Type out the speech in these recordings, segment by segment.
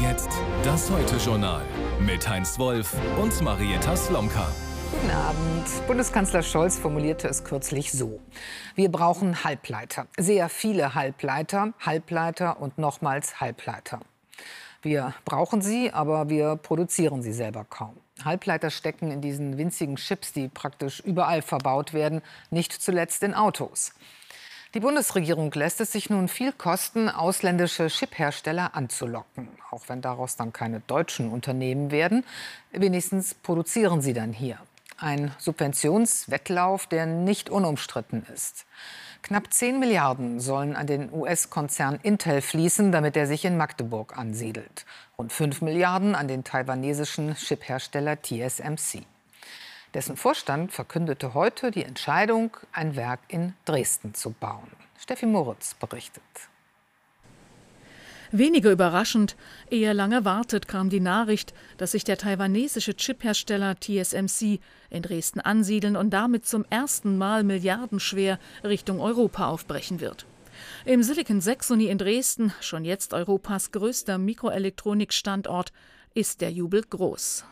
jetzt das Heute-Journal mit Heinz Wolf und Marietta Slomka. Guten Abend. Bundeskanzler Scholz formulierte es kürzlich so. Wir brauchen Halbleiter. Sehr viele Halbleiter, Halbleiter und nochmals Halbleiter. Wir brauchen sie, aber wir produzieren sie selber kaum. Halbleiter stecken in diesen winzigen Chips, die praktisch überall verbaut werden, nicht zuletzt in Autos. Die Bundesregierung lässt es sich nun viel kosten, ausländische Chiphersteller anzulocken. Auch wenn daraus dann keine deutschen Unternehmen werden, wenigstens produzieren sie dann hier. Ein Subventionswettlauf, der nicht unumstritten ist. Knapp 10 Milliarden sollen an den US-Konzern Intel fließen, damit er sich in Magdeburg ansiedelt. Rund 5 Milliarden an den taiwanesischen Chiphersteller TSMC. Dessen Vorstand verkündete heute die Entscheidung, ein Werk in Dresden zu bauen. Steffi Moritz berichtet. Weniger überraschend, eher lang erwartet kam die Nachricht, dass sich der taiwanesische Chiphersteller TSMC in Dresden ansiedeln und damit zum ersten Mal milliardenschwer Richtung Europa aufbrechen wird. Im Silicon Saxony in Dresden, schon jetzt Europas größter Mikroelektronikstandort, ist der Jubel groß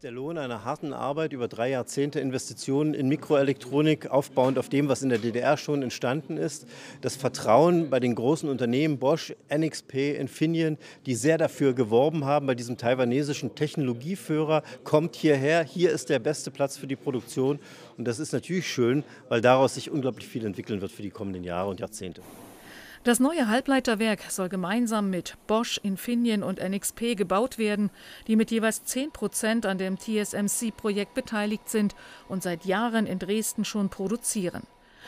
ist der Lohn einer harten Arbeit über drei Jahrzehnte Investitionen in Mikroelektronik, aufbauend auf dem, was in der DDR schon entstanden ist. Das Vertrauen bei den großen Unternehmen Bosch, NXP, Infineon, die sehr dafür geworben haben, bei diesem taiwanesischen Technologieführer, kommt hierher. Hier ist der beste Platz für die Produktion. Und das ist natürlich schön, weil daraus sich unglaublich viel entwickeln wird für die kommenden Jahre und Jahrzehnte. Das neue Halbleiterwerk soll gemeinsam mit Bosch, Infineon und NXP gebaut werden, die mit jeweils 10 Prozent an dem TSMC-Projekt beteiligt sind und seit Jahren in Dresden schon produzieren.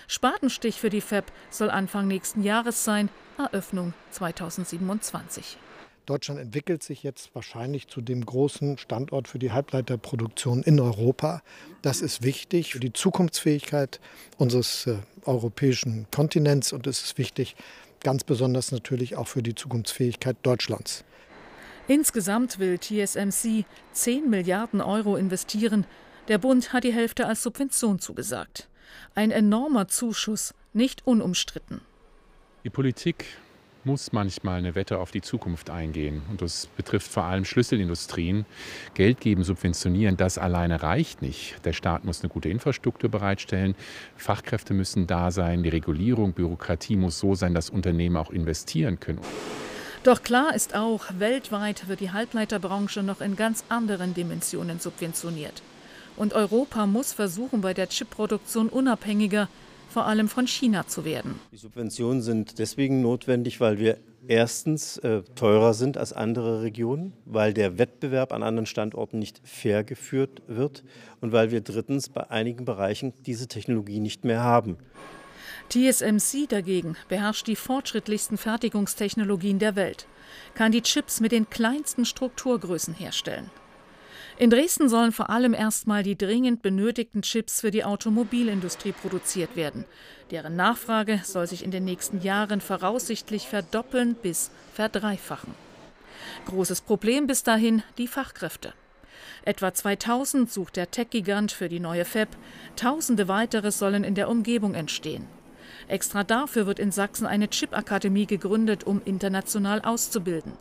Spatenstich für die Fab soll Anfang nächsten Jahres sein, Eröffnung 2027. Deutschland entwickelt sich jetzt wahrscheinlich zu dem großen Standort für die Halbleiterproduktion in Europa. Das ist wichtig für die Zukunftsfähigkeit unseres äh, europäischen Kontinents und es ist wichtig, ganz besonders natürlich auch für die Zukunftsfähigkeit Deutschlands. Insgesamt will TSMC 10 Milliarden Euro investieren. Der Bund hat die Hälfte als Subvention zugesagt. Ein enormer Zuschuss, nicht unumstritten. Die Politik muss manchmal eine Wette auf die Zukunft eingehen. Und das betrifft vor allem Schlüsselindustrien. Geld geben, subventionieren, das alleine reicht nicht. Der Staat muss eine gute Infrastruktur bereitstellen. Fachkräfte müssen da sein. Die Regulierung, Bürokratie muss so sein, dass Unternehmen auch investieren können. Doch klar ist auch, weltweit wird die Halbleiterbranche noch in ganz anderen Dimensionen subventioniert. Und Europa muss versuchen, bei der Chipproduktion unabhängiger, vor allem von China zu werden. Die Subventionen sind deswegen notwendig, weil wir erstens äh, teurer sind als andere Regionen, weil der Wettbewerb an anderen Standorten nicht fair geführt wird und weil wir drittens bei einigen Bereichen diese Technologie nicht mehr haben. TSMC dagegen beherrscht die fortschrittlichsten Fertigungstechnologien der Welt, kann die Chips mit den kleinsten Strukturgrößen herstellen. In Dresden sollen vor allem erstmal die dringend benötigten Chips für die Automobilindustrie produziert werden. Deren Nachfrage soll sich in den nächsten Jahren voraussichtlich verdoppeln bis verdreifachen. Großes Problem bis dahin die Fachkräfte. Etwa 2000 sucht der Tech-Gigant für die neue Fab, Tausende weitere sollen in der Umgebung entstehen. Extra dafür wird in Sachsen eine Chip-Akademie gegründet, um international auszubilden.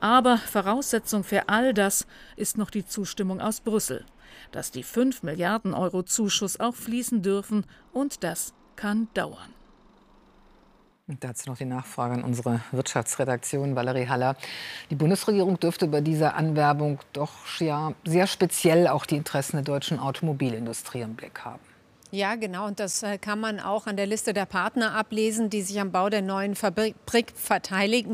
Aber Voraussetzung für all das ist noch die Zustimmung aus Brüssel, dass die 5 Milliarden Euro Zuschuss auch fließen dürfen und das kann dauern. Und dazu noch die Nachfrage an unsere Wirtschaftsredaktion Valerie Haller. Die Bundesregierung dürfte bei dieser Anwerbung doch ja sehr speziell auch die Interessen der deutschen Automobilindustrie im Blick haben. Ja, genau. Und das äh, kann man auch an der Liste der Partner ablesen, die sich am Bau der neuen Fabrik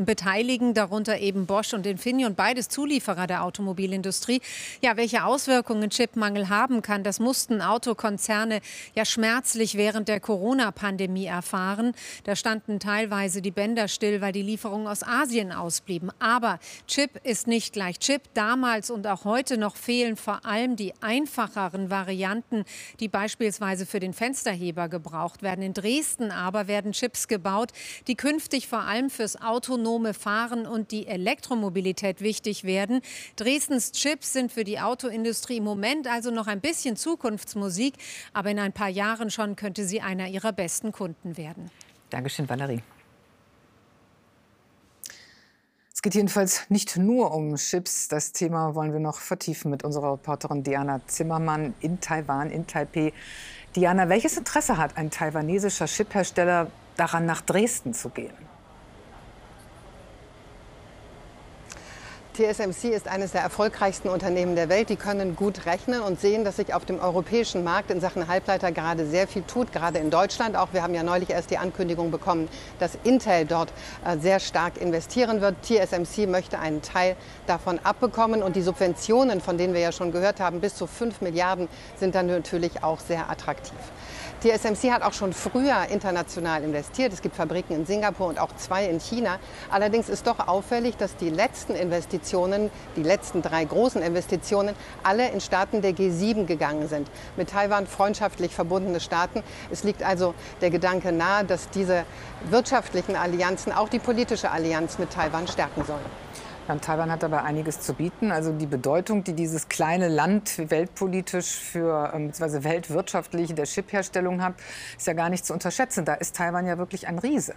beteiligen, darunter eben Bosch und Infineon, beides Zulieferer der Automobilindustrie. Ja, welche Auswirkungen Chipmangel haben kann, das mussten Autokonzerne ja schmerzlich während der Corona-Pandemie erfahren. Da standen teilweise die Bänder still, weil die Lieferungen aus Asien ausblieben. Aber Chip ist nicht gleich Chip. Damals und auch heute noch fehlen vor allem die einfacheren Varianten, die beispielsweise für den Fensterheber gebraucht werden. In Dresden aber werden Chips gebaut, die künftig vor allem fürs autonome Fahren und die Elektromobilität wichtig werden. Dresdens Chips sind für die Autoindustrie im Moment also noch ein bisschen Zukunftsmusik, aber in ein paar Jahren schon könnte sie einer ihrer besten Kunden werden. Dankeschön, Valerie. geht jedenfalls nicht nur um Chips. Das Thema wollen wir noch vertiefen mit unserer Reporterin Diana Zimmermann in Taiwan, in Taipei. Diana, welches Interesse hat ein taiwanesischer Chiphersteller daran, nach Dresden zu gehen? TSMC ist eines der erfolgreichsten Unternehmen der Welt. Die können gut rechnen und sehen, dass sich auf dem europäischen Markt in Sachen Halbleiter gerade sehr viel tut, gerade in Deutschland. Auch wir haben ja neulich erst die Ankündigung bekommen, dass Intel dort äh, sehr stark investieren wird. TSMC möchte einen Teil davon abbekommen und die Subventionen, von denen wir ja schon gehört haben, bis zu 5 Milliarden sind dann natürlich auch sehr attraktiv. TSMC hat auch schon früher international investiert. Es gibt Fabriken in Singapur und auch zwei in China. Allerdings ist doch auffällig, dass die letzten Investitionen, die letzten drei großen Investitionen, alle in Staaten der G7 gegangen sind. Mit Taiwan freundschaftlich verbundene Staaten. Es liegt also der Gedanke nahe, dass diese wirtschaftlichen Allianzen auch die politische Allianz mit Taiwan stärken sollen. Ja, Taiwan hat dabei einiges zu bieten. Also die Bedeutung, die dieses kleine Land weltpolitisch für ähm, bzw. weltwirtschaftlich der Chipherstellung hat, ist ja gar nicht zu unterschätzen. Da ist Taiwan ja wirklich ein Riese.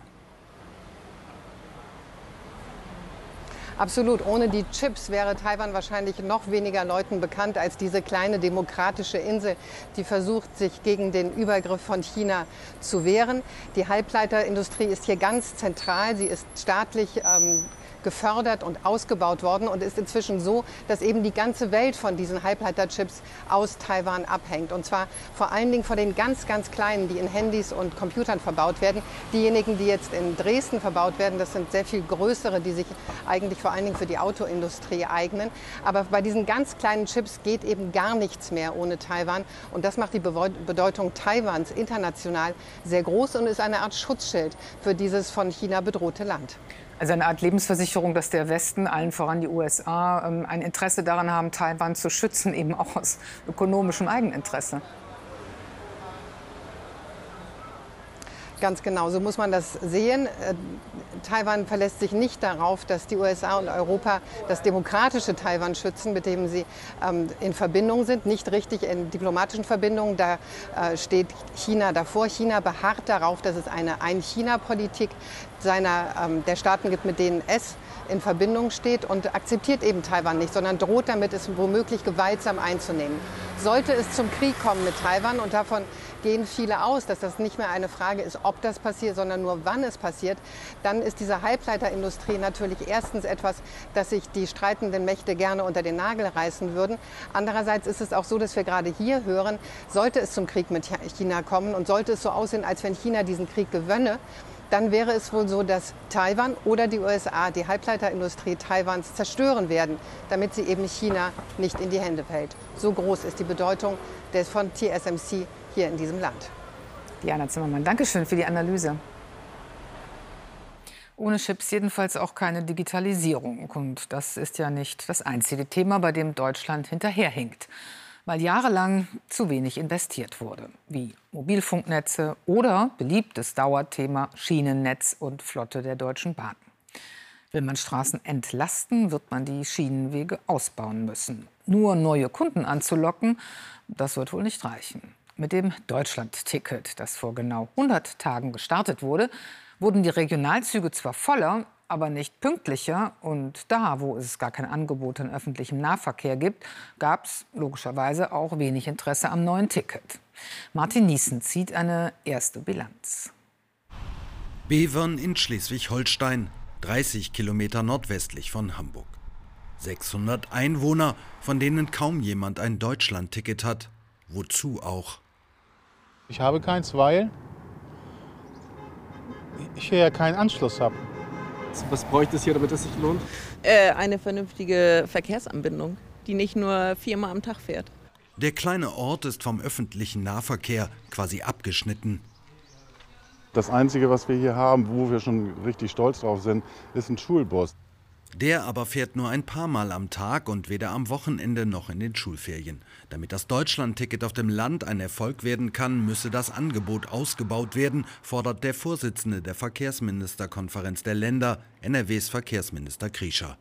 Absolut. Ohne die Chips wäre Taiwan wahrscheinlich noch weniger Leuten bekannt als diese kleine demokratische Insel, die versucht, sich gegen den Übergriff von China zu wehren. Die Halbleiterindustrie ist hier ganz zentral. Sie ist staatlich ähm, gefördert und ausgebaut worden und ist inzwischen so, dass eben die ganze Welt von diesen Halbleiterchips aus Taiwan abhängt. Und zwar vor allen Dingen von den ganz, ganz kleinen, die in Handys und Computern verbaut werden. Diejenigen, die jetzt in Dresden verbaut werden, das sind sehr viel größere, die sich eigentlich vor allen Dingen für die Autoindustrie eignen. Aber bei diesen ganz kleinen Chips geht eben gar nichts mehr ohne Taiwan. Und das macht die Bedeutung Taiwans international sehr groß und ist eine Art Schutzschild für dieses von China bedrohte Land. Also eine Art Lebensversicherung, dass der Westen, allen voran die USA, ähm, ein Interesse daran haben, Taiwan zu schützen, eben auch aus ökonomischem Eigeninteresse. Ganz genau, so muss man das sehen. Äh, Taiwan verlässt sich nicht darauf, dass die USA und Europa das demokratische Taiwan schützen, mit dem sie ähm, in Verbindung sind, nicht richtig in diplomatischen Verbindungen. Da äh, steht China davor. China beharrt darauf, dass es eine Ein-China-Politik ähm, der Staaten gibt, mit denen es in Verbindung steht und akzeptiert eben Taiwan nicht, sondern droht damit, es womöglich gewaltsam einzunehmen. Sollte es zum Krieg kommen mit Taiwan und davon gehen viele aus, dass das nicht mehr eine Frage ist, ob das passiert, sondern nur wann es passiert, dann ist diese Halbleiterindustrie natürlich erstens etwas, das sich die streitenden Mächte gerne unter den Nagel reißen würden. Andererseits ist es auch so, dass wir gerade hier hören, sollte es zum Krieg mit China kommen und sollte es so aussehen, als wenn China diesen Krieg gewönne, dann wäre es wohl so, dass Taiwan oder die USA die Halbleiterindustrie Taiwans zerstören werden, damit sie eben China nicht in die Hände fällt. So groß ist die Bedeutung des von TSMC hier in diesem Land. Diana Zimmermann, danke schön für die Analyse. Ohne Chips jedenfalls auch keine Digitalisierung. Und das ist ja nicht das einzige Thema, bei dem Deutschland hinterherhinkt weil jahrelang zu wenig investiert wurde, wie Mobilfunknetze oder beliebtes Dauerthema Schienennetz und Flotte der Deutschen Bahn. Will man Straßen entlasten, wird man die Schienenwege ausbauen müssen. Nur neue Kunden anzulocken, das wird wohl nicht reichen. Mit dem Deutschland-Ticket, das vor genau 100 Tagen gestartet wurde, wurden die Regionalzüge zwar voller, aber nicht pünktlicher. Und da, wo es gar kein Angebot an öffentlichem Nahverkehr gibt, gab es logischerweise auch wenig Interesse am neuen Ticket. Martin Niesen zieht eine erste Bilanz. Bevern in Schleswig-Holstein, 30 Kilometer nordwestlich von Hamburg. 600 Einwohner, von denen kaum jemand ein Deutschland-Ticket hat. Wozu auch? Ich habe keins, weil ich hier ja keinen Anschluss habe. Was bräuchte es hier, damit es sich lohnt? Äh, eine vernünftige Verkehrsanbindung, die nicht nur viermal am Tag fährt. Der kleine Ort ist vom öffentlichen Nahverkehr quasi abgeschnitten. Das Einzige, was wir hier haben, wo wir schon richtig stolz drauf sind, ist ein Schulbus. Der aber fährt nur ein paar Mal am Tag und weder am Wochenende noch in den Schulferien. Damit das Deutschlandticket auf dem Land ein Erfolg werden kann, müsse das Angebot ausgebaut werden, fordert der Vorsitzende der Verkehrsministerkonferenz der Länder, NRWs Verkehrsminister Krischer.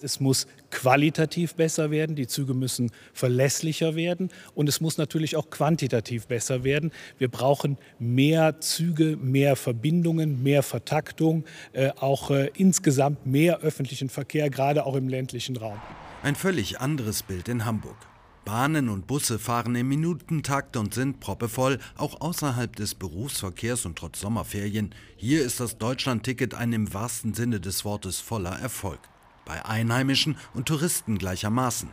Es muss qualitativ besser werden, die Züge müssen verlässlicher werden und es muss natürlich auch quantitativ besser werden. Wir brauchen mehr Züge, mehr Verbindungen, mehr Vertaktung, äh, auch äh, insgesamt mehr öffentlichen Verkehr, gerade auch im ländlichen Raum. Ein völlig anderes Bild in Hamburg. Bahnen und Busse fahren im Minutentakt und sind proppevoll, auch außerhalb des Berufsverkehrs und trotz Sommerferien. Hier ist das Deutschlandticket ein im wahrsten Sinne des Wortes voller Erfolg bei Einheimischen und Touristen gleichermaßen.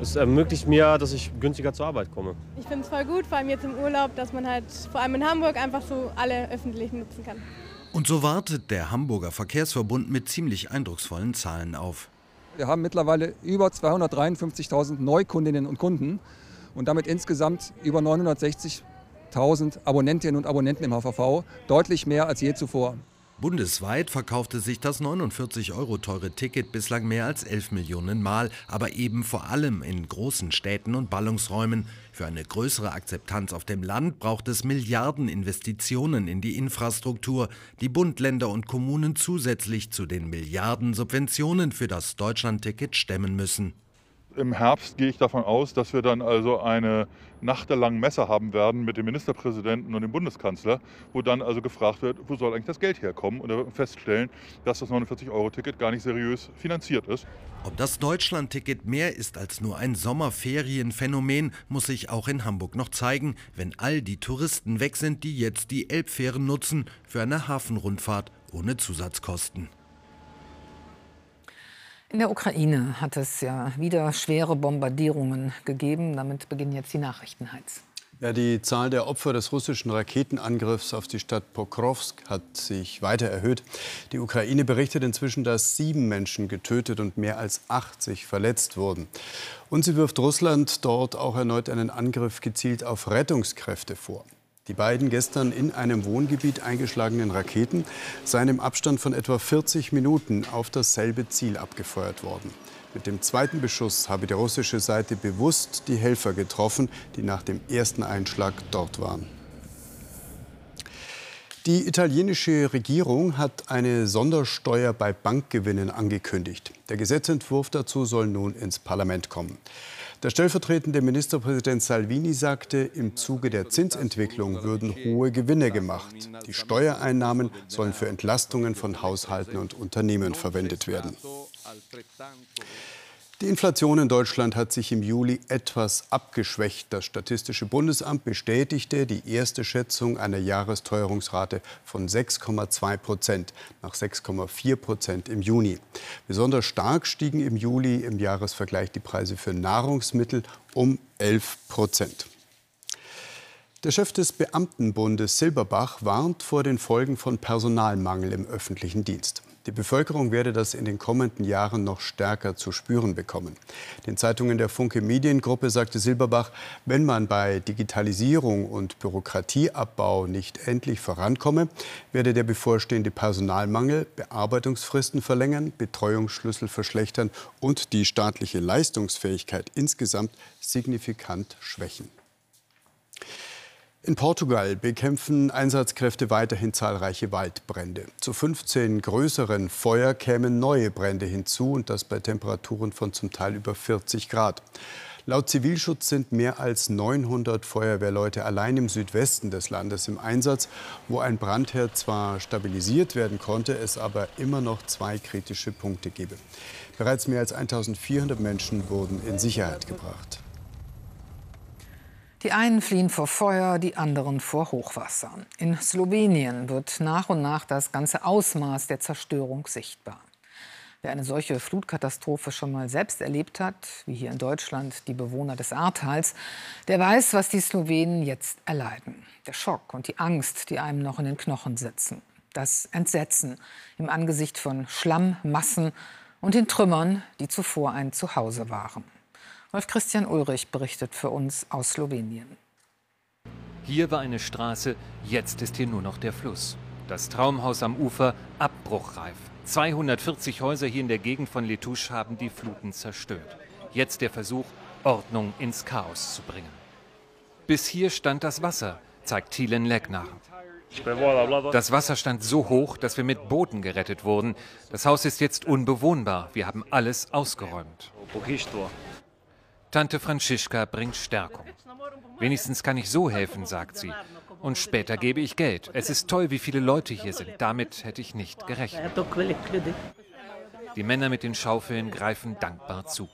Es ermöglicht mir, dass ich günstiger zur Arbeit komme. Ich finde es voll gut, vor allem jetzt im Urlaub, dass man halt vor allem in Hamburg einfach so alle öffentlichen nutzen kann. Und so wartet der Hamburger Verkehrsverbund mit ziemlich eindrucksvollen Zahlen auf. Wir haben mittlerweile über 253.000 Neukundinnen und Kunden und damit insgesamt über 960.000 Abonnentinnen und Abonnenten im HVV, deutlich mehr als je zuvor. Bundesweit verkaufte sich das 49 Euro teure Ticket bislang mehr als 11 Millionen Mal, aber eben vor allem in großen Städten und Ballungsräumen. Für eine größere Akzeptanz auf dem Land braucht es Milliardeninvestitionen in die Infrastruktur, die Bund, Länder und Kommunen zusätzlich zu den Milliarden Subventionen für das Deutschlandticket stemmen müssen. Im Herbst gehe ich davon aus, dass wir dann also eine nachtelange Messe haben werden mit dem Ministerpräsidenten und dem Bundeskanzler, wo dann also gefragt wird, wo soll eigentlich das Geld herkommen? Und da wird man feststellen, dass das 49-Euro-Ticket gar nicht seriös finanziert ist. Ob das Deutschland-Ticket mehr ist als nur ein Sommerferienphänomen, muss sich auch in Hamburg noch zeigen, wenn all die Touristen weg sind, die jetzt die Elbfähren nutzen für eine Hafenrundfahrt ohne Zusatzkosten. In der Ukraine hat es ja wieder schwere Bombardierungen gegeben. Damit beginnen jetzt die Nachrichten, Heinz. Ja, die Zahl der Opfer des russischen Raketenangriffs auf die Stadt Pokrovsk hat sich weiter erhöht. Die Ukraine berichtet inzwischen, dass sieben Menschen getötet und mehr als 80 verletzt wurden. Und sie wirft Russland dort auch erneut einen Angriff gezielt auf Rettungskräfte vor. Die beiden gestern in einem Wohngebiet eingeschlagenen Raketen seien im Abstand von etwa 40 Minuten auf dasselbe Ziel abgefeuert worden. Mit dem zweiten Beschuss habe die russische Seite bewusst die Helfer getroffen, die nach dem ersten Einschlag dort waren. Die italienische Regierung hat eine Sondersteuer bei Bankgewinnen angekündigt. Der Gesetzentwurf dazu soll nun ins Parlament kommen. Der stellvertretende Ministerpräsident Salvini sagte, im Zuge der Zinsentwicklung würden hohe Gewinne gemacht. Die Steuereinnahmen sollen für Entlastungen von Haushalten und Unternehmen verwendet werden. Die Inflation in Deutschland hat sich im Juli etwas abgeschwächt. Das Statistische Bundesamt bestätigte die erste Schätzung einer Jahresteuerungsrate von 6,2 Prozent nach 6,4 Prozent im Juni. Besonders stark stiegen im Juli im Jahresvergleich die Preise für Nahrungsmittel um 11 Prozent. Der Chef des Beamtenbundes Silberbach warnt vor den Folgen von Personalmangel im öffentlichen Dienst. Die Bevölkerung werde das in den kommenden Jahren noch stärker zu spüren bekommen. Den Zeitungen der Funke Mediengruppe sagte Silberbach, wenn man bei Digitalisierung und Bürokratieabbau nicht endlich vorankomme, werde der bevorstehende Personalmangel Bearbeitungsfristen verlängern, Betreuungsschlüssel verschlechtern und die staatliche Leistungsfähigkeit insgesamt signifikant schwächen. In Portugal bekämpfen Einsatzkräfte weiterhin zahlreiche Waldbrände. Zu 15 größeren Feuer kämen neue Brände hinzu und das bei Temperaturen von zum Teil über 40 Grad. Laut Zivilschutz sind mehr als 900 Feuerwehrleute allein im Südwesten des Landes im Einsatz, wo ein Brandherd zwar stabilisiert werden konnte, es aber immer noch zwei kritische Punkte gebe. Bereits mehr als 1400 Menschen wurden in Sicherheit gebracht. Die einen fliehen vor Feuer, die anderen vor Hochwasser. In Slowenien wird nach und nach das ganze Ausmaß der Zerstörung sichtbar. Wer eine solche Flutkatastrophe schon mal selbst erlebt hat, wie hier in Deutschland die Bewohner des Ahrtals, der weiß, was die Slowenen jetzt erleiden. Der Schock und die Angst, die einem noch in den Knochen sitzen. Das Entsetzen im Angesicht von Schlammmassen und den Trümmern, die zuvor ein Zuhause waren. Rolf Christian Ulrich berichtet für uns aus Slowenien. Hier war eine Straße, jetzt ist hier nur noch der Fluss. Das Traumhaus am Ufer abbruchreif. 240 Häuser hier in der Gegend von Letusch haben die Fluten zerstört. Jetzt der Versuch, Ordnung ins Chaos zu bringen. Bis hier stand das Wasser, zeigt Thielen Leck. Das Wasser stand so hoch, dass wir mit Booten gerettet wurden. Das Haus ist jetzt unbewohnbar. Wir haben alles ausgeräumt. Tante Franziska bringt Stärkung. Wenigstens kann ich so helfen, sagt sie. Und später gebe ich Geld. Es ist toll, wie viele Leute hier sind. Damit hätte ich nicht gerechnet. Die Männer mit den Schaufeln greifen dankbar zu.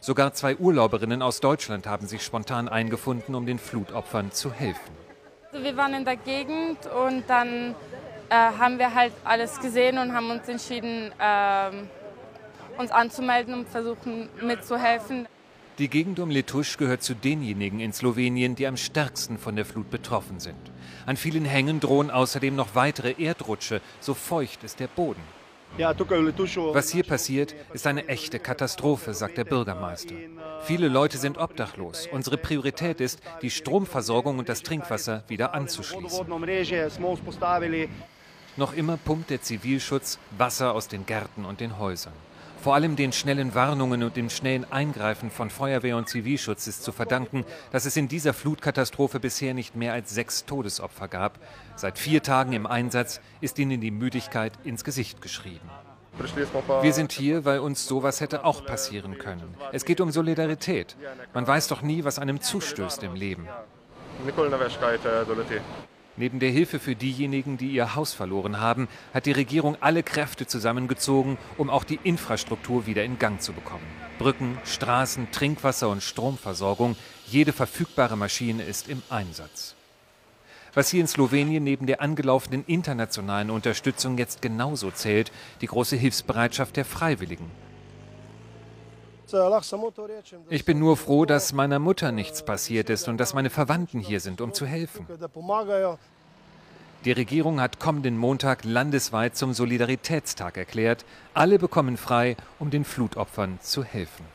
Sogar zwei Urlauberinnen aus Deutschland haben sich spontan eingefunden, um den Flutopfern zu helfen. Also wir waren in der Gegend und dann äh, haben wir halt alles gesehen und haben uns entschieden, äh, uns anzumelden und versuchen mitzuhelfen. Die Gegend um Letusch gehört zu denjenigen in Slowenien, die am stärksten von der Flut betroffen sind. An vielen Hängen drohen außerdem noch weitere Erdrutsche, so feucht ist der Boden. Was hier passiert, ist eine echte Katastrophe, sagt der Bürgermeister. Viele Leute sind obdachlos. Unsere Priorität ist, die Stromversorgung und das Trinkwasser wieder anzuschließen. Noch immer pumpt der Zivilschutz Wasser aus den Gärten und den Häusern. Vor allem den schnellen Warnungen und dem schnellen Eingreifen von Feuerwehr und Zivilschutz ist zu verdanken, dass es in dieser Flutkatastrophe bisher nicht mehr als sechs Todesopfer gab. Seit vier Tagen im Einsatz ist ihnen die Müdigkeit ins Gesicht geschrieben. Wir sind hier, weil uns sowas hätte auch passieren können. Es geht um Solidarität. Man weiß doch nie, was einem zustößt im Leben. Neben der Hilfe für diejenigen, die ihr Haus verloren haben, hat die Regierung alle Kräfte zusammengezogen, um auch die Infrastruktur wieder in Gang zu bekommen. Brücken, Straßen, Trinkwasser und Stromversorgung, jede verfügbare Maschine ist im Einsatz. Was hier in Slowenien neben der angelaufenen internationalen Unterstützung jetzt genauso zählt, die große Hilfsbereitschaft der Freiwilligen. Ich bin nur froh, dass meiner Mutter nichts passiert ist und dass meine Verwandten hier sind, um zu helfen. Die Regierung hat kommenden Montag landesweit zum Solidaritätstag erklärt. Alle bekommen frei, um den Flutopfern zu helfen.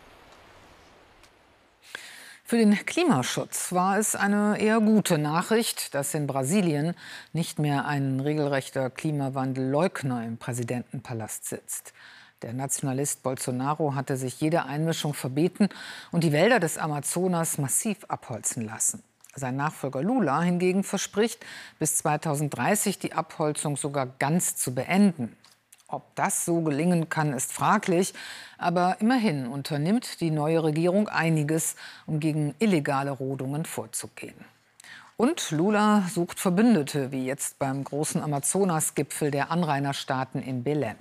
Für den Klimaschutz war es eine eher gute Nachricht, dass in Brasilien nicht mehr ein regelrechter Klimawandelleugner im Präsidentenpalast sitzt. Der Nationalist Bolsonaro hatte sich jede Einmischung verbeten und die Wälder des Amazonas massiv abholzen lassen. Sein Nachfolger Lula hingegen verspricht, bis 2030 die Abholzung sogar ganz zu beenden. Ob das so gelingen kann, ist fraglich. Aber immerhin unternimmt die neue Regierung einiges, um gegen illegale Rodungen vorzugehen. Und Lula sucht Verbündete, wie jetzt beim großen Amazonas-Gipfel der Anrainerstaaten in Belém.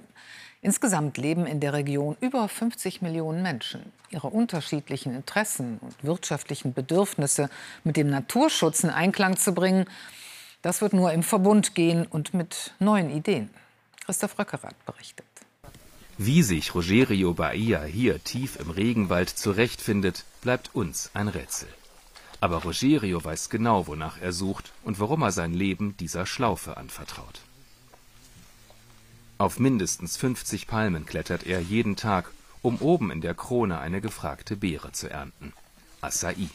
Insgesamt leben in der Region über 50 Millionen Menschen. Ihre unterschiedlichen Interessen und wirtschaftlichen Bedürfnisse mit dem Naturschutz in Einklang zu bringen, das wird nur im Verbund gehen und mit neuen Ideen. Christoph Röckerath berichtet. Wie sich Rogerio Bahia hier tief im Regenwald zurechtfindet, bleibt uns ein Rätsel. Aber Rogerio weiß genau, wonach er sucht und warum er sein Leben dieser Schlaufe anvertraut. Auf mindestens 50 Palmen klettert er jeden Tag, um oben in der Krone eine gefragte Beere zu ernten. Acai.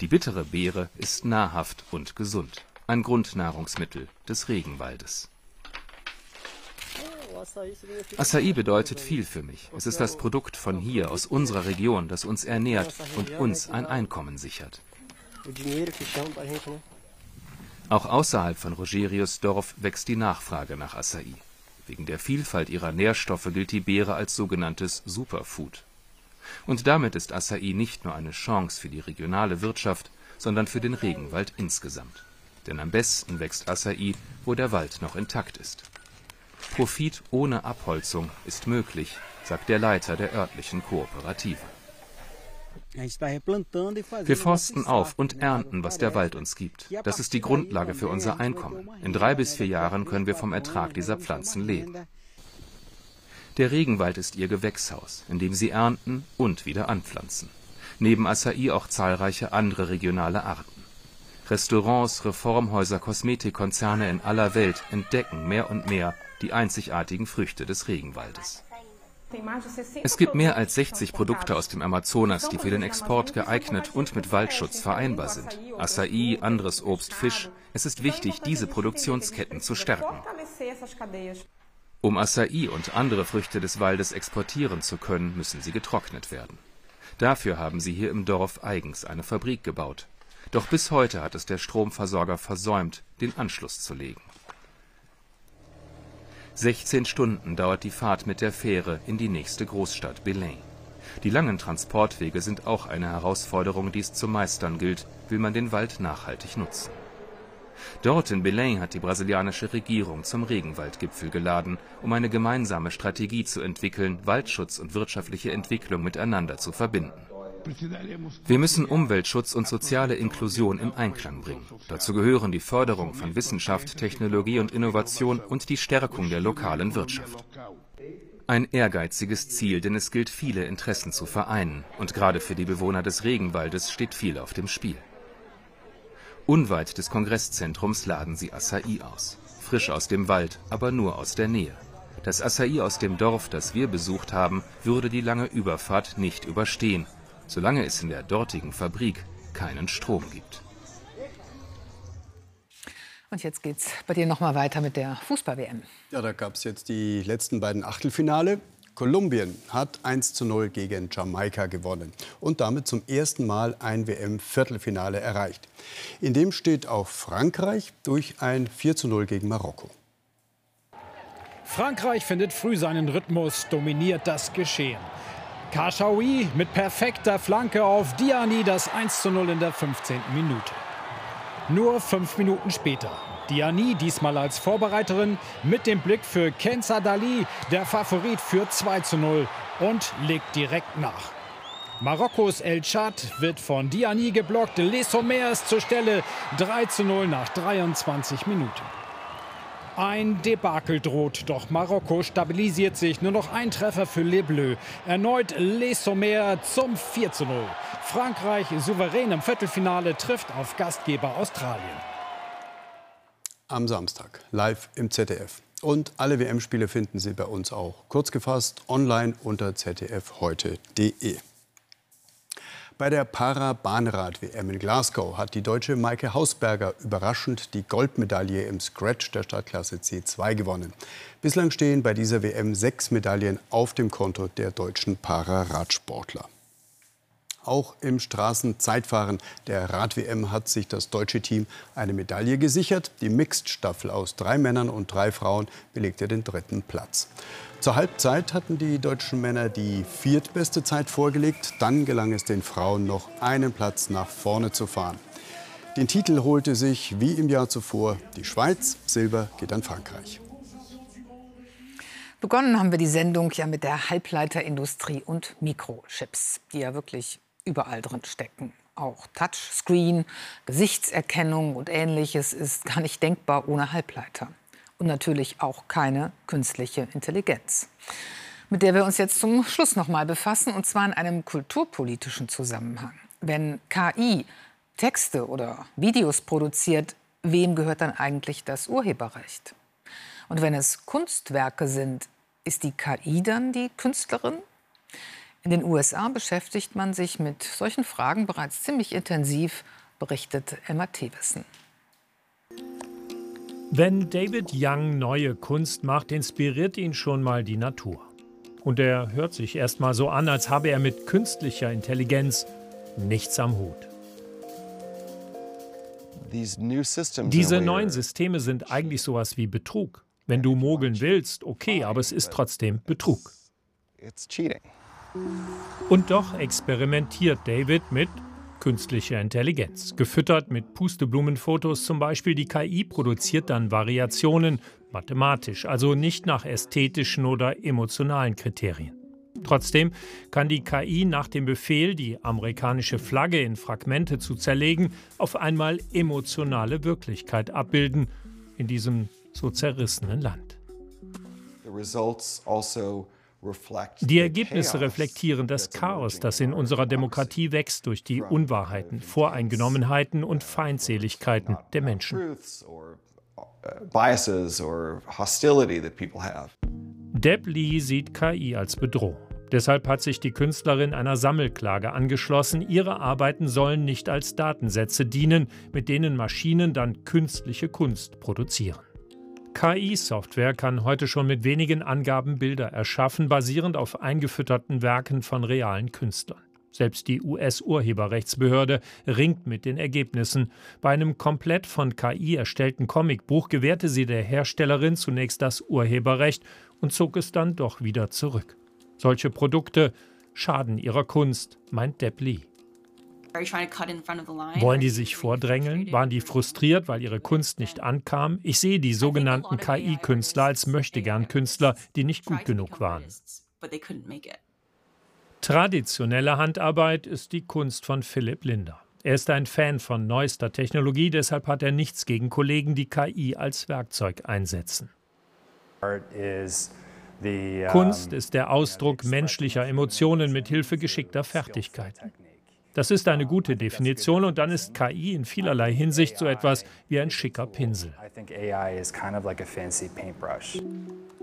Die bittere Beere ist nahrhaft und gesund. Ein Grundnahrungsmittel des Regenwaldes. Acai bedeutet viel für mich. Es ist das Produkt von hier, aus unserer Region, das uns ernährt und uns ein Einkommen sichert. Auch außerhalb von Rogerius Dorf wächst die Nachfrage nach Acai. Wegen der Vielfalt ihrer Nährstoffe gilt die Beere als sogenanntes Superfood. Und damit ist Acai nicht nur eine Chance für die regionale Wirtschaft, sondern für den Regenwald insgesamt. Denn am besten wächst Acai, wo der Wald noch intakt ist. Profit ohne Abholzung ist möglich, sagt der Leiter der örtlichen Kooperative. Wir forsten auf und ernten, was der Wald uns gibt. Das ist die Grundlage für unser Einkommen. In drei bis vier Jahren können wir vom Ertrag dieser Pflanzen leben. Der Regenwald ist ihr Gewächshaus, in dem sie ernten und wieder anpflanzen. Neben Acai auch zahlreiche andere regionale Arten. Restaurants, Reformhäuser, Kosmetikkonzerne in aller Welt entdecken mehr und mehr die einzigartigen Früchte des Regenwaldes. Es gibt mehr als 60 Produkte aus dem Amazonas, die für den Export geeignet und mit Waldschutz vereinbar sind. Acai, anderes Obst, Fisch. Es ist wichtig, diese Produktionsketten zu stärken. Um Acai und andere Früchte des Waldes exportieren zu können, müssen sie getrocknet werden. Dafür haben sie hier im Dorf eigens eine Fabrik gebaut. Doch bis heute hat es der Stromversorger versäumt, den Anschluss zu legen. 16 Stunden dauert die Fahrt mit der Fähre in die nächste Großstadt Belém. Die langen Transportwege sind auch eine Herausforderung, die es zu meistern gilt, will man den Wald nachhaltig nutzen. Dort in Belém hat die brasilianische Regierung zum Regenwaldgipfel geladen, um eine gemeinsame Strategie zu entwickeln, Waldschutz und wirtschaftliche Entwicklung miteinander zu verbinden. Wir müssen Umweltschutz und soziale Inklusion im Einklang bringen. Dazu gehören die Förderung von Wissenschaft, Technologie und Innovation und die Stärkung der lokalen Wirtschaft. Ein ehrgeiziges Ziel, denn es gilt, viele Interessen zu vereinen. Und gerade für die Bewohner des Regenwaldes steht viel auf dem Spiel. Unweit des Kongresszentrums laden sie Acai aus. Frisch aus dem Wald, aber nur aus der Nähe. Das Acai aus dem Dorf, das wir besucht haben, würde die lange Überfahrt nicht überstehen, solange es in der dortigen Fabrik keinen Strom gibt. Und jetzt geht's bei dir noch mal weiter mit der Fußball-WM. Ja, da gab es jetzt die letzten beiden Achtelfinale. Kolumbien hat 1 zu 0 gegen Jamaika gewonnen und damit zum ersten Mal ein WM-Viertelfinale erreicht. In dem steht auch Frankreich durch ein 4 zu 0 gegen Marokko. Frankreich findet früh seinen Rhythmus, dominiert das Geschehen. Kashawi mit perfekter Flanke auf Diani das 1 zu 0 in der 15. Minute. Nur fünf Minuten später. Diani diesmal als Vorbereiterin mit dem Blick für Kenza Dali, der Favorit für 2 zu 0 und legt direkt nach. Marokkos El Chad wird von Diani geblockt. Les ist zur Stelle 3 zu 0 nach 23 Minuten. Ein Debakel droht, doch Marokko stabilisiert sich. Nur noch ein Treffer für Les Bleus. Erneut Les Sommer zum 4 zu 0. Frankreich souverän im Viertelfinale trifft auf Gastgeber Australien. Am Samstag live im ZDF. Und alle WM-Spiele finden Sie bei uns auch kurz gefasst online unter zdfheute.de. Bei der Para-Bahnrad-WM in Glasgow hat die deutsche Maike Hausberger überraschend die Goldmedaille im Scratch der Startklasse C2 gewonnen. Bislang stehen bei dieser WM sechs Medaillen auf dem Konto der deutschen Para-Radsportler. Auch im Straßenzeitfahren der Rad-WM hat sich das deutsche Team eine Medaille gesichert. Die Mixed-Staffel aus drei Männern und drei Frauen belegte den dritten Platz. Zur Halbzeit hatten die deutschen Männer die viertbeste Zeit vorgelegt. Dann gelang es den Frauen noch einen Platz nach vorne zu fahren. Den Titel holte sich wie im Jahr zuvor die Schweiz. Silber geht an Frankreich. Begonnen haben wir die Sendung ja mit der Halbleiterindustrie und Mikrochips, die ja wirklich überall drin stecken. Auch Touchscreen, Gesichtserkennung und ähnliches ist gar nicht denkbar ohne Halbleiter. Und natürlich auch keine künstliche Intelligenz, mit der wir uns jetzt zum Schluss noch mal befassen, und zwar in einem kulturpolitischen Zusammenhang. Wenn KI Texte oder Videos produziert, wem gehört dann eigentlich das Urheberrecht? Und wenn es Kunstwerke sind, ist die KI dann die Künstlerin? In den USA beschäftigt man sich mit solchen Fragen bereits ziemlich intensiv, berichtet Emma Thewissen. Wenn David Young neue Kunst macht, inspiriert ihn schon mal die Natur. Und er hört sich erst mal so an, als habe er mit künstlicher Intelligenz nichts am Hut. Diese neuen Systeme sind eigentlich sowas wie Betrug. Wenn du mogeln willst, okay, aber es ist trotzdem Betrug. Und doch experimentiert David mit künstlicher Intelligenz. Gefüttert mit Pusteblumenfotos zum Beispiel, die KI produziert dann Variationen mathematisch, also nicht nach ästhetischen oder emotionalen Kriterien. Trotzdem kann die KI nach dem Befehl, die amerikanische Flagge in Fragmente zu zerlegen, auf einmal emotionale Wirklichkeit abbilden in diesem so zerrissenen Land. The results also die Ergebnisse reflektieren das Chaos, das in unserer Demokratie wächst durch die Unwahrheiten, Voreingenommenheiten und Feindseligkeiten der Menschen. Deb Lee sieht KI als Bedrohung. Deshalb hat sich die Künstlerin einer Sammelklage angeschlossen. Ihre Arbeiten sollen nicht als Datensätze dienen, mit denen Maschinen dann künstliche Kunst produzieren. KI-Software kann heute schon mit wenigen Angaben Bilder erschaffen, basierend auf eingefütterten Werken von realen Künstlern. Selbst die US-Urheberrechtsbehörde ringt mit den Ergebnissen. Bei einem komplett von KI erstellten Comicbuch gewährte sie der Herstellerin zunächst das Urheberrecht und zog es dann doch wieder zurück. Solche Produkte schaden ihrer Kunst, meint Deb Lee. Wollen die sich vordrängeln? Waren die frustriert, weil ihre Kunst nicht ankam? Ich sehe die sogenannten KI-Künstler als Möchtegern-Künstler, die nicht gut genug waren. Traditionelle Handarbeit ist die Kunst von Philipp Linder. Er ist ein Fan von neuester Technologie, deshalb hat er nichts gegen Kollegen, die KI als Werkzeug einsetzen. Kunst ist der Ausdruck menschlicher Emotionen mit Hilfe geschickter Fertigkeiten. Das ist eine gute Definition und dann ist KI in vielerlei Hinsicht so etwas wie ein schicker Pinsel.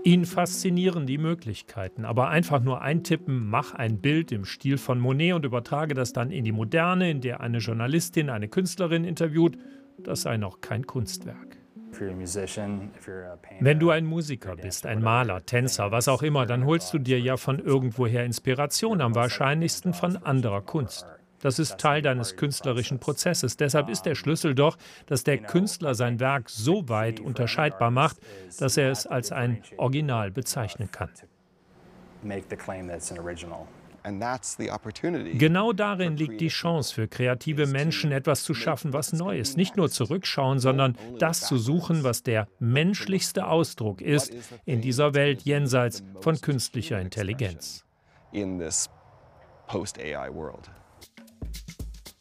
Ihn faszinieren die Möglichkeiten, aber einfach nur eintippen, mach ein Bild im Stil von Monet und übertrage das dann in die Moderne, in der eine Journalistin eine Künstlerin interviewt, das sei noch kein Kunstwerk. Wenn du ein Musiker bist, ein Maler, Tänzer, was auch immer, dann holst du dir ja von irgendwoher Inspiration, am wahrscheinlichsten von anderer Kunst. Das ist Teil deines künstlerischen Prozesses. Deshalb ist der Schlüssel doch, dass der Künstler sein Werk so weit unterscheidbar macht, dass er es als ein Original bezeichnen kann. Genau darin liegt die Chance für kreative Menschen, etwas zu schaffen, was neu ist. Nicht nur zurückschauen, sondern das zu suchen, was der menschlichste Ausdruck ist in dieser Welt jenseits von künstlicher Intelligenz.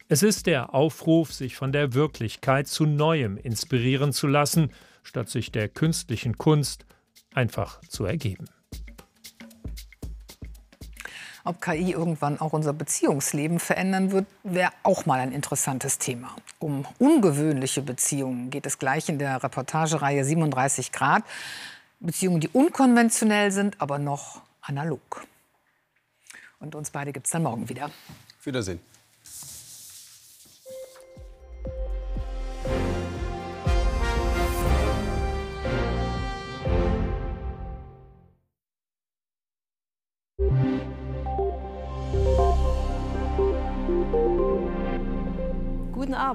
Es ist der Aufruf, sich von der Wirklichkeit zu Neuem inspirieren zu lassen, statt sich der künstlichen Kunst einfach zu ergeben. Ob KI irgendwann auch unser Beziehungsleben verändern wird, wäre auch mal ein interessantes Thema. Um ungewöhnliche Beziehungen geht es gleich in der Reportagereihe 37 Grad. Beziehungen, die unkonventionell sind, aber noch analog. Und uns beide gibt es dann morgen wieder. Wiedersehen.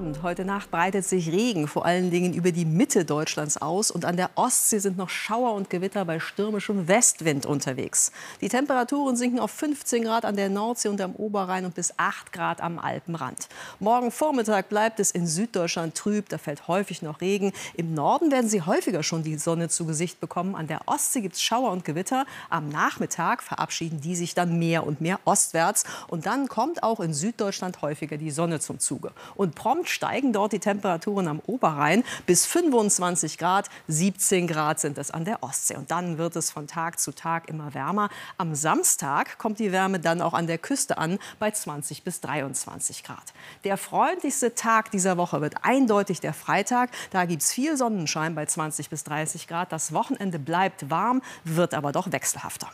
Abend. Heute Nacht breitet sich Regen vor allen Dingen über die Mitte Deutschlands aus. Und an der Ostsee sind noch Schauer und Gewitter bei stürmischem Westwind unterwegs. Die Temperaturen sinken auf 15 Grad an der Nordsee und am Oberrhein und bis 8 Grad am Alpenrand. Morgen Vormittag bleibt es in Süddeutschland trüb. Da fällt häufig noch Regen. Im Norden werden Sie häufiger schon die Sonne zu Gesicht bekommen. An der Ostsee gibt es Schauer und Gewitter. Am Nachmittag verabschieden die sich dann mehr und mehr ostwärts. Und dann kommt auch in Süddeutschland häufiger die Sonne zum Zuge. Und prompt steigen dort die Temperaturen am Oberrhein bis 25 Grad. 17 Grad sind es an der Ostsee. Und dann wird es von Tag zu Tag immer wärmer. Am Samstag kommt die Wärme dann auch an der Küste an bei 20 bis 23 Grad. Der freundlichste Tag dieser Woche wird eindeutig der Freitag. Da gibt es viel Sonnenschein bei 20 bis 30 Grad. Das Wochenende bleibt warm, wird aber doch wechselhafter.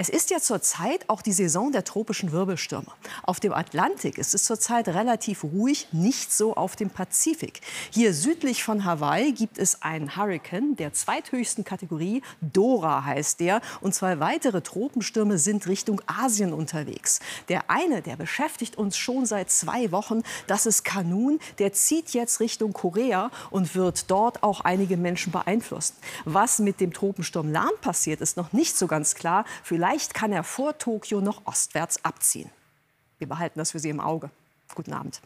Es ist ja zurzeit auch die Saison der tropischen Wirbelstürme. Auf dem Atlantik ist es zurzeit relativ ruhig, nicht so auf dem Pazifik. Hier südlich von Hawaii gibt es einen Hurrikan der zweithöchsten Kategorie, Dora heißt der, und zwei weitere Tropenstürme sind Richtung Asien unterwegs. Der eine, der beschäftigt uns schon seit zwei Wochen, das ist Kanun, der zieht jetzt Richtung Korea und wird dort auch einige Menschen beeinflussen. Was mit dem Tropensturm Lan passiert, ist noch nicht so ganz klar. Vielleicht Vielleicht kann er vor Tokio noch ostwärts abziehen. Wir behalten das für Sie im Auge. Guten Abend.